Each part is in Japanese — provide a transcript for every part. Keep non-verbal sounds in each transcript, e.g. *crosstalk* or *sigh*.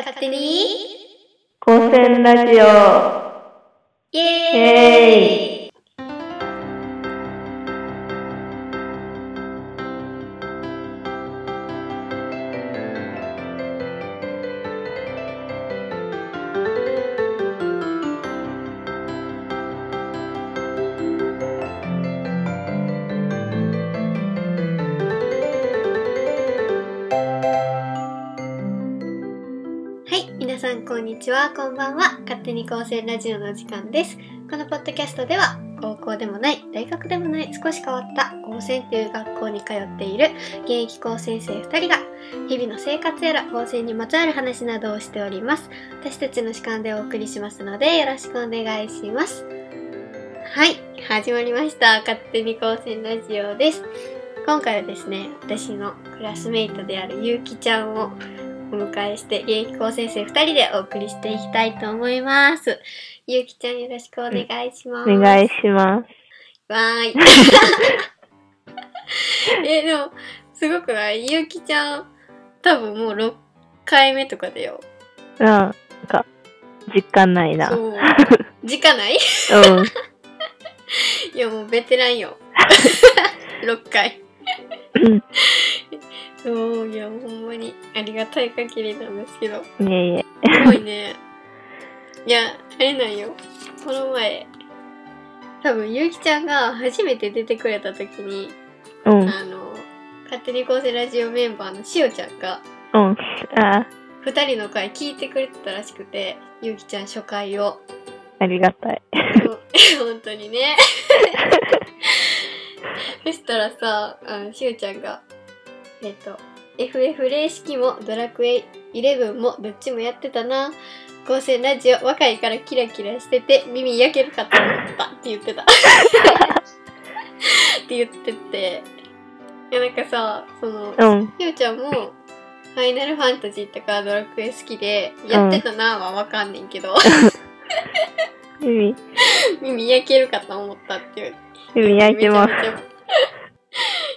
勝手に高専ラジオ。イエーは。勝手に高専ラジオの時間です。このポッドキャストでは、高校でもない、大学でもない、少し変わった高専という学校に通っている現役高専生2人が、日々の生活やら高専にまつわる話などをしております。私たちの主観でお送りしますので、よろしくお願いします。はい、始まりました。勝手に高専ラジオです。今回はですね、私のクラスメイトであるゆうきちゃんをお迎えして現役高専生2人でお送りしていきたいと思います。ゆうきちゃんよろしくお願いします。お願いします。わーい。*laughs* え、でも、すごくない？ゆうきちゃん、多分もう6回目とかだよ。うん。なんか、実感ないな。うそう。*laughs* 時間ない？ん。*laughs* いや、もうベテランよ。6回。うんそう、いや、ほんまにありがたい限りなんですけど。いえいえ。すごいね。いや、あれなんよ。この前、多分、ゆうきちゃんが初めて出てくれた時に、うん。あの、勝手に構成ラジオメンバーのしおちゃんが、うん。あ二人の回聞いてくれてたらしくて、ゆうきちゃん初回を。ありがたい。*laughs* 本当にね。*laughs* *laughs* そしたらさ、あの、しおちゃんが、えっ、と、FF 霊式もドラクエ11もどっちもやってたな。高専ラジオ若いからキラキラしてて耳焼けるかと思ったって言ってた。って言って *laughs* て。いやなんかさ、その、うん。しおちゃんも、ファイナルファンタジーとかドラクエ好きで、やってたなはわかんねんけど、*laughs* 耳、耳焼けるかと思ったっていう。耳焼いてます。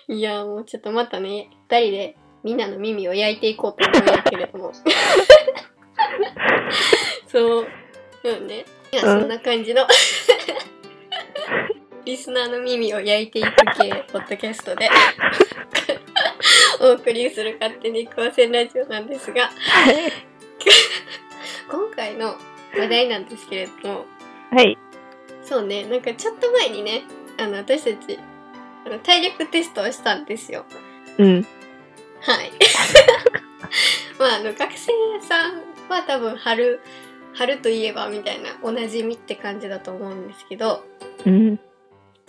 *laughs* いや、もうちょっとまたね、二人でみんなの耳を焼いていこうと思うんだけれども。*laughs* そう。そうね。いや、うんそんな感じの。リスナーの耳を焼いていく系、ポッドキャストで。お送りする勝手に高専ラジオなんですが、今回の話題なんですけれども、はい。そうね、なんかちょっと前にね、あの、私たち、あの体力テストをしたんですよ。うん。はい。*laughs* まあ、あの、学生さんは多分春、春といえばみたいな、おなじみって感じだと思うんですけど、うん。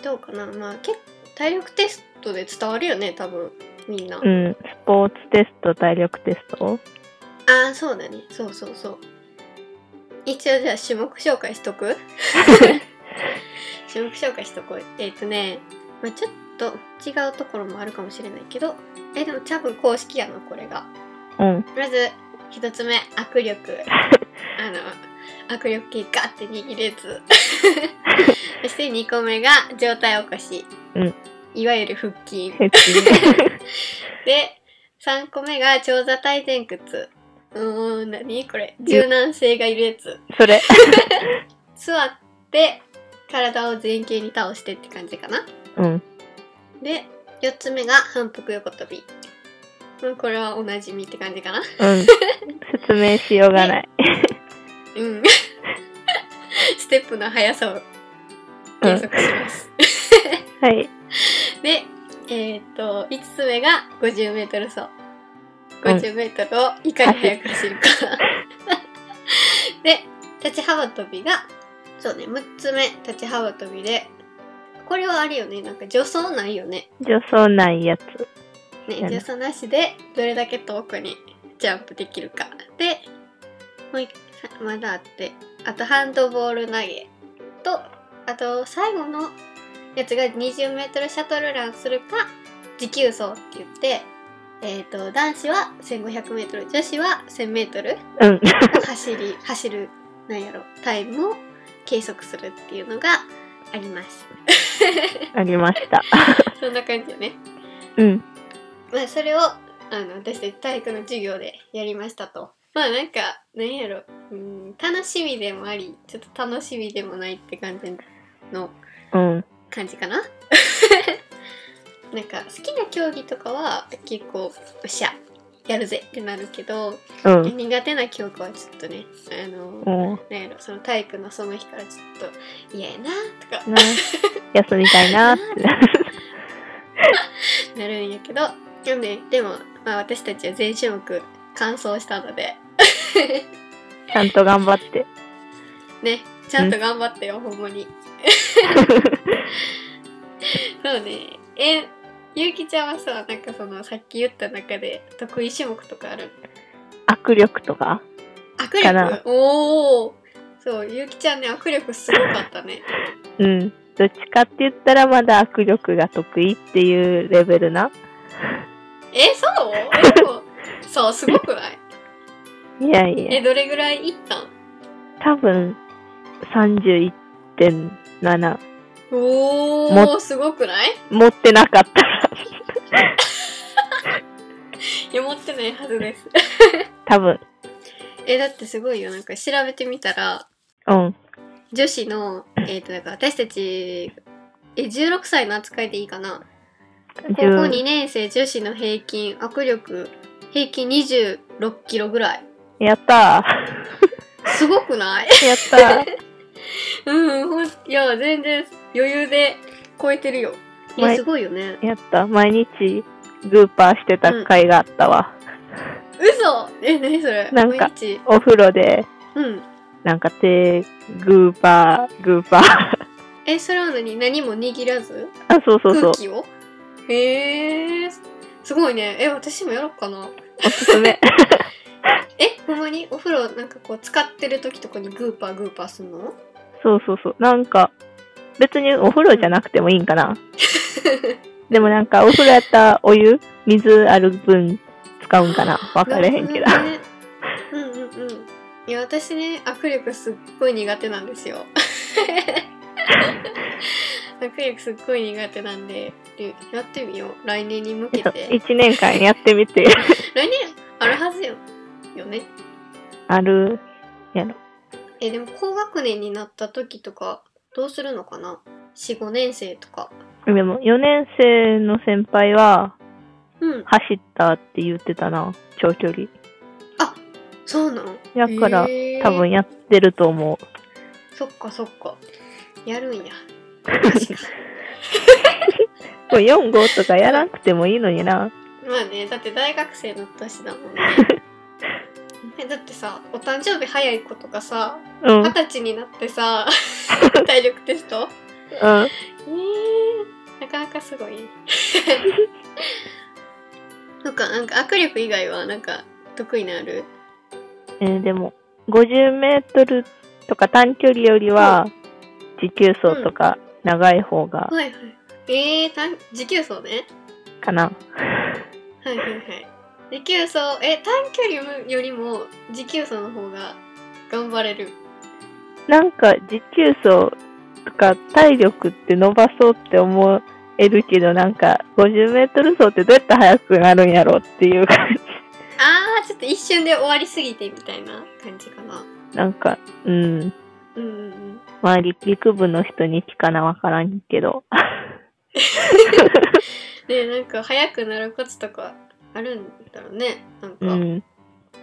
どうかなまあ、結構、体力テストで伝わるよね、多分、みんな。うん。スポーツテスト、体力テスト？ああ、そうだね。そうそうそう。一応じゃあ種目紹介しとく？*laughs* 種目紹介しとこう。えっ、とね、まあ、ちょっと違うところもあるかもしれないけど、え、でも多分公式やな、これが。うん。まず、一つ目、握力。*laughs* あの、握力計ガッて握れず。*laughs* そして二個目が上体起こし。うんいわゆる腹筋。*laughs* で、3個目が長座体前屈。うーん、何？これ。柔軟性がいるやつ。それ。座って、体を前傾に倒してって感じかな。うん。で、4つ目が反復横跳び。うんこれはおなじみって感じかな。うん。*laughs* 説明しようがない。うん。*laughs* ステップの速さを計測します。はい。で、えっ、と、5つ目が50メートル走。50メートルをいかに速く走るか。で、立ち幅跳びが、そうね、6つ目、立ち幅跳びで、これはあれよね、なんか助走ないよね。助走ないやつ。ね、助走なしで、どれだけ遠くにジャンプできるか。で、もう一まだあって、あとハンドボール投げと、あと最後のやつが20メートルシャトルランするか、持久走って言って、えっ、と、男子は1500メートル、女子は1000メートルうん。を走り、走る、なんやろ、タイムを計測するっていうのがあります。*laughs* ありました。*laughs* そんな感じよね。うん。まあ、それを、あの、私たち体育の授業でやりましたと。まあなんか、なんやろ、うん、楽しみでもあり、ちょっと楽しみでもないって感じのうん。感じかな *laughs* なんか好きな競技とかは結構、よっしゃ、やるぜってなるけど、うん。苦手な教科はちょっとね、あの、もなんやろ、その体育のその日からちょっと嫌やなとか休みたいなって。*laughs* なるんやけど、でもね、でも、まあ私たちは全種目完走したので、*laughs* ちゃんと頑張って。*laughs* ね、ちゃんと頑張ってよ、ほんまに。そうね。え、ゆうきちゃんはさ、なんかその、さっき言った中で得意種目とかある？握力とか？握力？おおそう、ゆうきちゃんね、握力すごかったね。*laughs* うん。どっちかって言ったらまだ握力が得意っていうレベルな？え、そう？え、でも、そう、すごくない？*laughs* いやいえ、や、どれぐらいいったん？多分31.7。おもー、すごくない？持ってなかったら。*laughs* いや、持ってないはずです。多分。え、だってすごいよ。なんか調べてみたら、うん。女子の、えっ、と、だから私たち、え、16歳の扱いでいいかな？高校10 2年生女子の平均、握力、平均26キロぐらい。やったすごくない？ー。やったー。*laughs* *laughs* うん、ほん、いや、全然余裕で超えてるよ。いすごいよね。やった。毎日グーパーしてた甲斐があったわ。嘘え、なにそれ？なんか毎日？お風呂で、うん。なんか手、グーパー、グーパー。*laughs* え、それは何？何も握らず？あ、そうそうそう。空気を？へえー、すごいね。え、私もやろうかな。おすすめ。*laughs* え、ほんまに？お風呂なんかこう使ってる時とかにグーパーグーパーすんの？そうそうそう。なんか、別にお風呂じゃなくてもいいんかな。*laughs* でもなんか、お風呂やったらお湯、水ある分使うんかな。わかれへんけど。ねうんうんうん。いや、私ね、握力すっごい苦手なんですよ。*laughs* 握力すっごい苦手なんで、でやってみよう。来年に向けて。一年間やってみて。*laughs* 来年あるはずよ。よね。ある、やろ。え、でも高学年になった時とか、どうするのかな ?4、5年生とか。でも、4年生の先輩は、うん。走ったって言ってたな。長距離。そうなの？やから、へー多分やってると思う。そっかそっか。やるんや。確 *laughs* か *laughs* これ4、5とかやらなくてもいいのにな。まあね、だって大学生の年だもんね。*laughs* えだってさ、お誕生日早い子とかさ、うん。うん。二十歳になってさ、*laughs* 体力テスト？えー、なかなかすごい。*laughs* そっか、なんか握力以外はなんか得意なある？えーでも、50メートルとか短距離よりは、持久走とか長い方が、はいはい。えー、短持久走ね。かな。はいはいはい。持久走、え、短距離よりも持久走の方が頑張れる。なんか、持久走とか体力って伸ばそうって思えるけど、なんか、50メートル走ってどうやって速くなるんやろっていう感じ。あー、ちょっと一瞬で終わりすぎてみたいな感じかな。なんか、うん。うんうんうん。まあ、陸陸部の人に聞かなわからんけど。*laughs* ねなんか速くなるコツとかあるんだろうね。なんか。うん。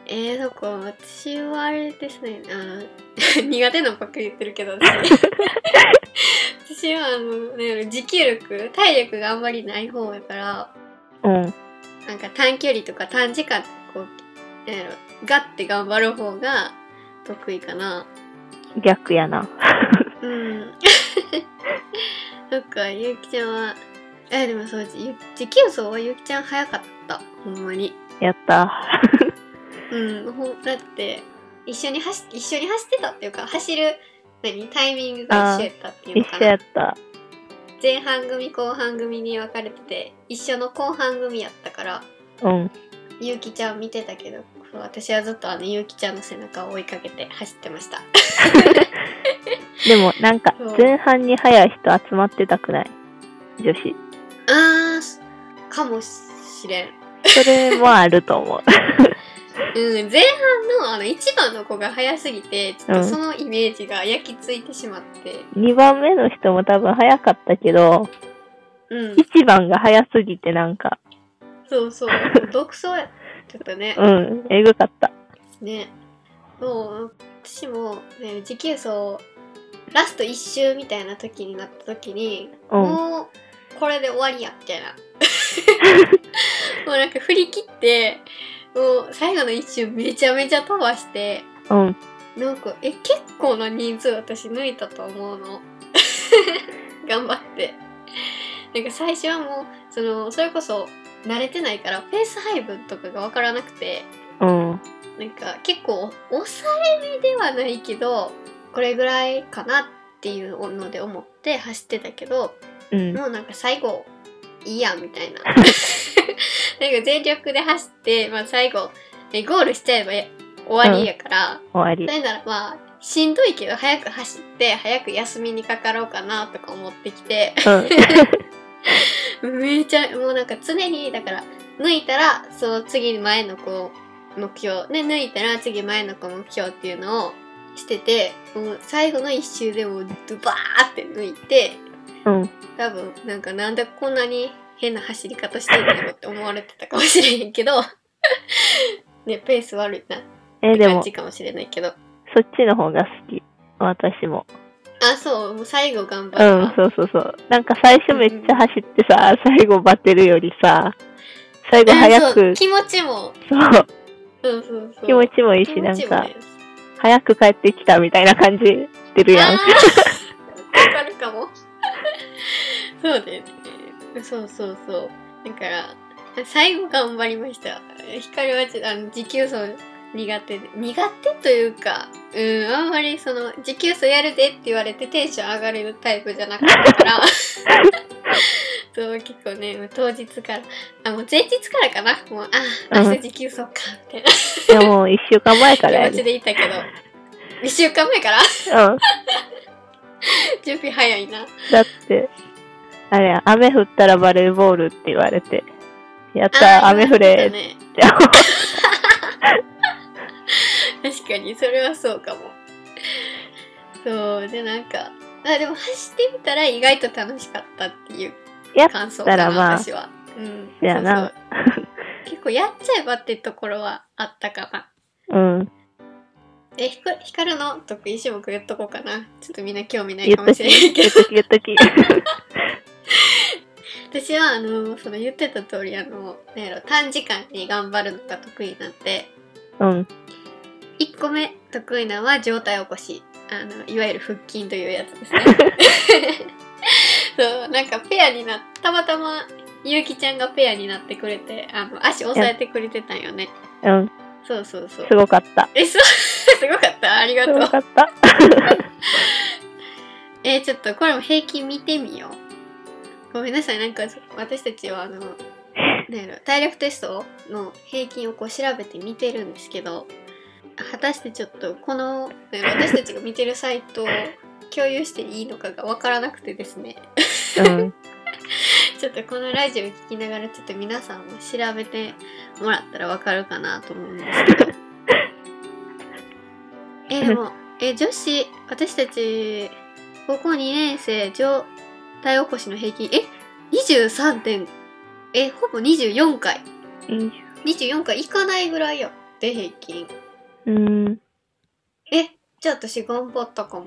えー、そっか、私はあれですね。あー *laughs* 苦手なのばっかり言ってるけど、私。*laughs* 私は、あの、ね、持久力、体力があんまりない方やから、うん。なんか短距離とか短時間、こう、なんやろ、ガッて頑張る方が得意かな。逆やな。うん。*laughs* そっか、ゆうきちゃんは、え、でもそう、ゆ持久走はゆうきちゃん早かった？ほんまに。やった。*laughs* うん、ほんだって、一緒に走、一緒に走ってたっていうか、走る、何タイミングが一緒やったっていうのかな一緒や。った。前半組、後半組に分かれてて、一緒の後半組やったから、うん。ゆうきちゃん見てたけど、私はずっとあのゆうきちゃんの背中を追いかけて走ってました。*laughs* でも、なんか前半に速い人集まってたくない？女子。あー、かもしれん。それもあると思う。うん、前半のあの1番の子が早すぎて、ちょっとそのイメージが焼き付いてしまって、2番目の人も多分早かったけど、うん、1番が早すぎてなんか、そうそう、*laughs* 独創やちょっとね、うん、えぐかった。ね、もう、私も、ね、持久走、ラスト1周みたいな時になった時に、うん。もう、これで終わりや、みたいな。*laughs* もうなんか振り切って、もう最後の一周めちゃめちゃ飛ばして、うん。なんか、え、結構な人数私抜いたと思うの？*laughs* 頑張って。なんか最初はもう、その、それこそ慣れてないから、ペース配分とかがわからなくて、うん。なんか結構抑えめではないけど、これぐらいかなっていうので思って走ってたけど、うん。もうなんか最後、いいやんみたいな。*laughs* なんか全力で走って、まあ最後、ねゴールしちゃえば終わりやから、終わりそ。れならまあ、しんどいけど早く走って、早く休みにかかろうかなとか思ってきて、うん。*laughs* めちゃ、もうなんか常に、だから、抜いたら、その次前の子目標、ね、抜いたら次前の子目標っていうのをしてて、もう最後の一周でもうドバーって抜いて、うん。多分なんかなんでこんなに変な走り方してんだろうって思われてたかもしれへんけど、*laughs* ね、ペース悪いなっえ、てでも、感じかもしれないけど。そっちの方が好き。私も。あ、そう、もう最後頑張うん。そうそうそう。なんか最初めっちゃ走ってさ、最後バテるよりさ、最後早く、気持ちも、そう、そうそうそう。気持ちもいいし、気なんか、早く帰ってきたみたいな感じしてるやん。わかるかも。そうだよね。そうそうそう。だから、最後頑張りました。光はちょっとあの持久走苦手で。苦手というか、うん、あんまりその、持久走やるでって言われてテンション上がれるタイプじゃなかったから。*laughs* そう、結構ね、当日から、あ、もう前日からかな。もう、あ、明日持久走か、みたいな。でも、一週間前からや気持ちね。でいたけど、一週間前から？うん。*laughs* 準備早いな。だって、あれや、雨降ったらバレーボールって言われて、やった、雨降れって。ね。*laughs* 確かに、それはそうかも。そう、で、なんか、あ、でも走ってみたら意外と楽しかったっていうやっ感想かな、たらまあ私は。うん。なそうそう *laughs* 結構やっちゃえばってところはあったかな。うん。え、ひかひかるの?得意種目言っとこうかな。ちょっとみんな興味ないかもしれないけど言っ。とき、言っとき。*laughs* *laughs* 私は、あの、その言ってた通り、あの、なんやろ、短時間に頑張るのが得意なんで、うん。1個目得意なのは上体起こしあのいわゆる腹筋というやつですね *laughs* そうなんかペアになたまたまゆうきちゃんがペアになってくれてあの足押さえてくれてたんよねうん。そうそうそうすごかった。えそう *laughs* すごかった？ありがすとうごかった。えーちょっとこれも平均見てみようごめんなさいなんか私たちはあの *laughs* なんやろ体力テストの平均をこう調べて見てるんですけど果たしてちょっとこの私たちが見てるサイトを共有していいのかがわからなくてですねうん。*laughs* ちょっとこのラジオ聞きながらちょっと皆さんも調べてもらったらわかるかなと思うんですけど *laughs* えでもえ女子私たち高校2年生上体起こしの平均え？23点え？ほぼ24回。24回いかないぐらいやで平均。うん。え？じゃあ私頑張ったかも。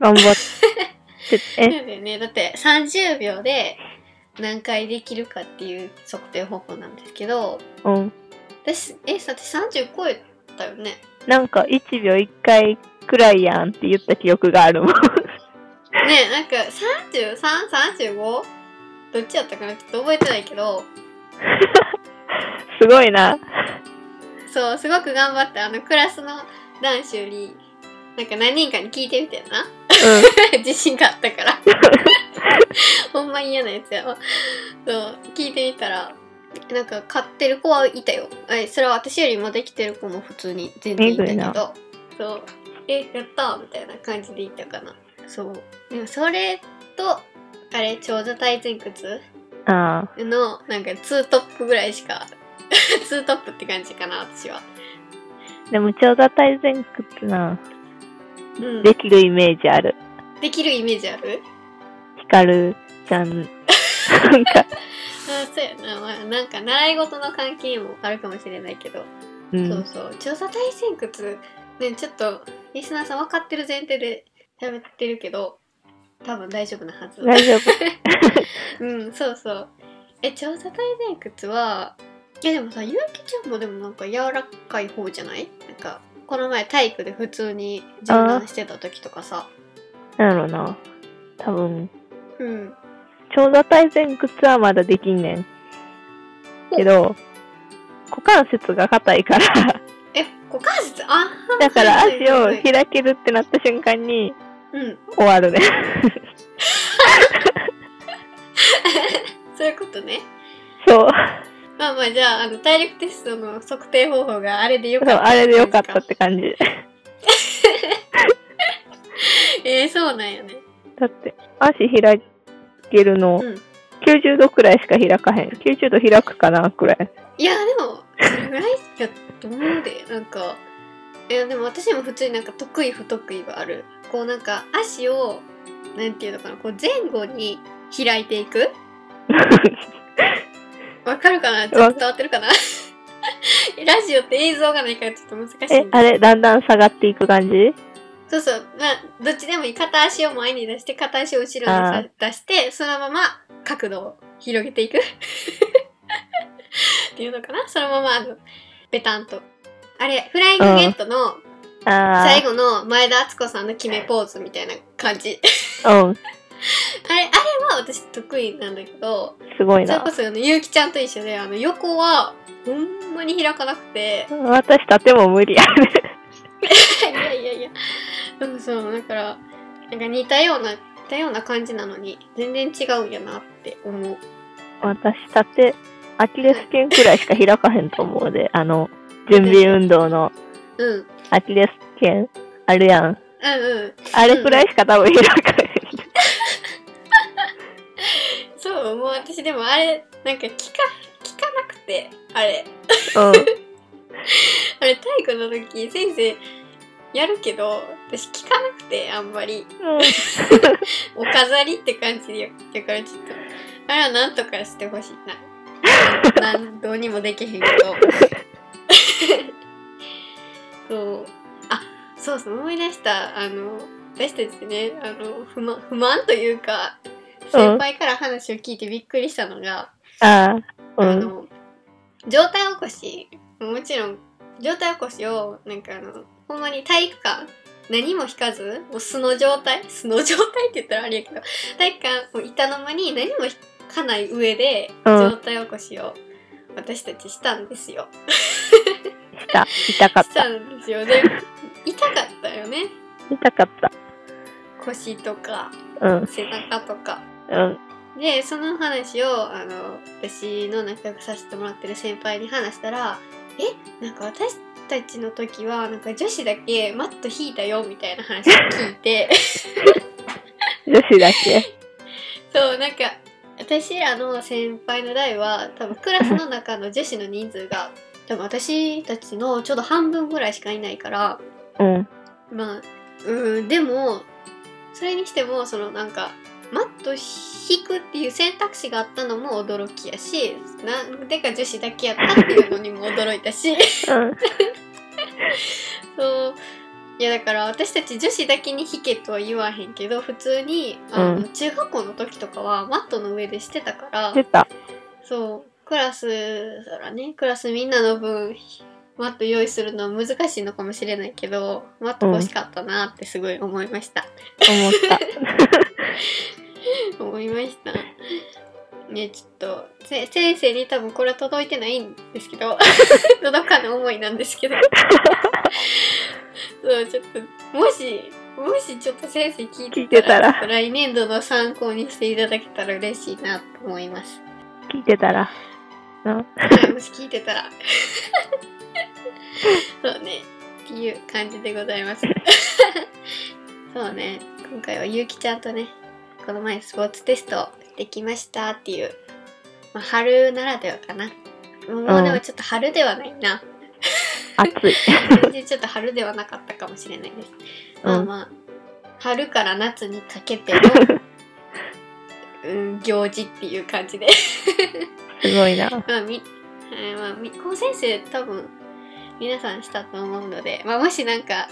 頑張って。え、だよねだって30秒で何回できるかっていう測定方法なんですけど。うん。私え？だって30超えたよね。なんか1秒1回くらいやんって言った記憶があるもん。ねなんか 33?35? どっちやったかな？ちょっと覚えてないけど。*laughs* すごいな。そうすごく頑張ってあのクラスの男子よりなんか何人かに聞いてみてんな？*laughs* 自信があったから。*laughs* ほんま嫌なやつやわ。そう聞いてみたらなんか買ってる子はいたよ。えそれは私よりもできてる子も普通に全然いたけど。そう。えやったみたいな感じでいったかなそう。でもそれとあれ長座体前屈。のなんかツートップぐらいしか *laughs* ツートップって感じかな私は。でも長座体前屈な、うん、できるイメージある。できるイメージある？ヒカルちゃん、なんか、*laughs* あそうやな、まあ、なんか習い事の関係もあるかもしれないけど、うん。そうそう。調査体前屈ねちょっとリスナーさん分かってる前提で喋ってるけど多分大丈夫なはず。大丈夫。*laughs* うんそうそう。え調査体前屈はいやでもさゆうきちゃんもでもなんか柔らかい方じゃない？なんかこの前体育で普通に冗談してた時とかさ。なんやろな。多分、うん。長座体前屈はまだできんねん。けど、股関節が硬いから、え股関節？あだからはい足を開けるってなった瞬間にうん終わるね。*laughs* そういうことねそう。まあまあじゃああの体力テストの測定方法があれでよかったあれでよかったって感じ。*laughs* えー、そうなんやねだって、足開けるの、うん90度くらいしか開かへん。90度開くかなくらい。いやでもそれぐらいやと思うでなんかいやでも私も普通になんか得意不得意はあるこうなんか足をなんていうのかなこう前後に開いていく？*laughs* わかるかな？ちょっと伝わってるかな？*laughs* ラジオって映像がないからちょっと難しいえあれ、だんだん下がっていく感じ？そうそう。まあどっちでもいい片足を前に出して片足を後ろに出してそのまま角度を広げていく。*laughs* っていうのかな？そのままあのベタンと。あれフライングゲットのあ最後の前田敦子さんの決めポーズみたいな感じあ、うん。*laughs* あれあれは私得意なんだけどすごいなそれこ。そあのゆうきちゃんと一緒であの横はほんまに開かなくて私、縦も無理やね。*laughs* いやいやいやそうそうだからなんか似たような似たような感じなのに全然違うんやなって思う私、縦、アキレス腱くらいしか開かへんと思うで。あの、準備運動のうん。うんアキレス腱あるやん。うんあれくらいしか多分開かへん。そうもう私でもあれなんか聞か聞かなくてあれ。うん。*laughs* あれ体育の時先生やるけど私聞かなくてあんまり。お飾りって感じでだからちょっとあれはなんとかしてほしい。ななんどうにもできへんけどそうあそうそう思い出したあの私たちねあの不満不満というか先輩から話を聞いてびっくりしたのが、ああ、うん。あの状態起こしもちろん状態起こしをなんかあのほんまに体育館何も引かずもう素の状態素の状態って言ったらあれやけど体育館もう板の間に何も引かない上でうん状態起こしを私たちしたんですよ。し *laughs* た。痛かっ。したたんですよ。で痛かったよね痛かった。腰とかうん。背中とか。うん。でその話をあの私の仲良くさせてもらってる先輩に話したら「えなんか私たちの時はなんか女子だけマット引いたよ」みたいな話を聞いて *laughs* 女子だけ？そうなんか私らの先輩の代は多分クラスの中の女子の人数が多分私たちのちょうど半分ぐらいしかいないからうん。まあうんでもそれにしてもそのなんかマット引くっていう選択肢があったのも驚きやしなんでか女子だけやったっていうのにも驚いたしうん。*laughs* そういやだから私たち女子だけに引けとは言わへんけど普通にあの、うん中学校の時とかはマットの上でしてたから。そうクラスそらね。クラスみんなの分マット用意するのは難しいのかもしれないけどマット欲しかったなってすごい思いました、思った。*laughs* 思いました。ねちょっとせ先生に多分これは届いてないんですけど *laughs* 届かぬ思いなんですけど。*laughs* そうちょっともしもしちょっと先生聞いてたらたら。来年度の参考にしていただけたら嬉しいなと思います。聞いてたら。な。はいもし聞いてたらそうねっていう感じでございますそうね今回はゆうきちゃんとねこの前スポーツテストできましたっていう、まあ、春ならではかなもうでもちょっと春ではないな暑い。全然ちょっと春ではなかったかもしれないです。まあまあ、春から夏にかけての、*laughs* うん、行事っていう感じで。すごいな。まあ、み、えーまあ、み高先生多分皆さんしたと思うので、まあ、もしなんか、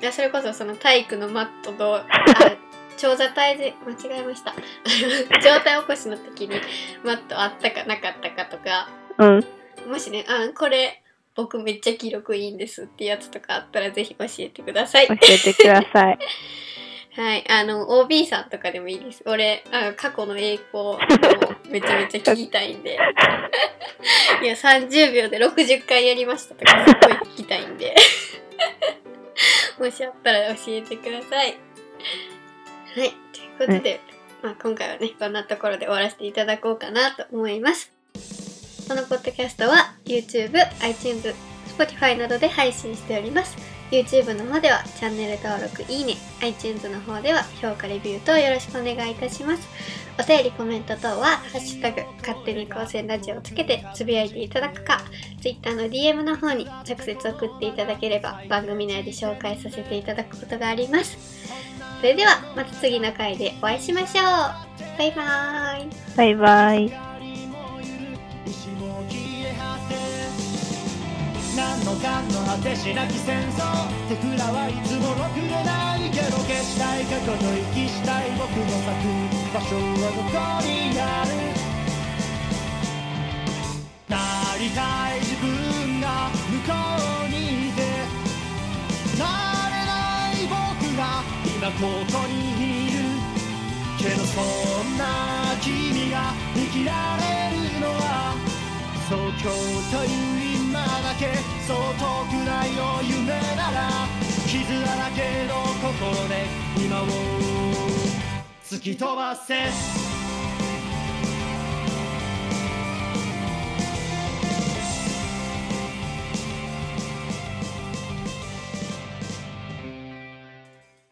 いやそれこそその体育のマットと、あ、*laughs* 長座体で間違えました。*laughs* 状態起こしの時にマットあったかなかったかとか、うん。もしね、あ、これ僕めっちゃ記録いいんですってやつとかあったらぜひ教えてください。教えてください。*laughs* はい、あの、OB さんとかでもいいです。俺、あの過去の栄光を *laughs* めちゃめちゃ聞きたいんで。いや、30秒で60回やりましたとか、すっごい聞きたいんで。*laughs* もしあったら教えてください。はい、ということで、まあ、今回はね、こんなところで終わらせていただこうかなと思います。このポッドキャストは YouTube、iTunes、Spotify などで配信しております。YouTube の方ではチャンネル登録、いいね、iTunes の方では評価、レビューとよろしくお願いいたします。お便り、コメント等は、ハッシュタグ、勝手に高専ラジオをつけてつぶやいていただくか、Twitter の DM の方に直接送っていただければ番組内で紹介させていただくことがあります。それでは、また次の回でお会いしましょう。バイバーイ。バイバイ。何の果てしなき戦争手くらはいつもろくでないけど消した。い過去と息した。い僕の咲く場所はどこにあるなりた。い自分が向こうにいてなれない僕が今ここにいるけどそんな君が生きられるのは東京というだけそう遠くないの夢なら傷だらけの心で今を突き飛ばせ。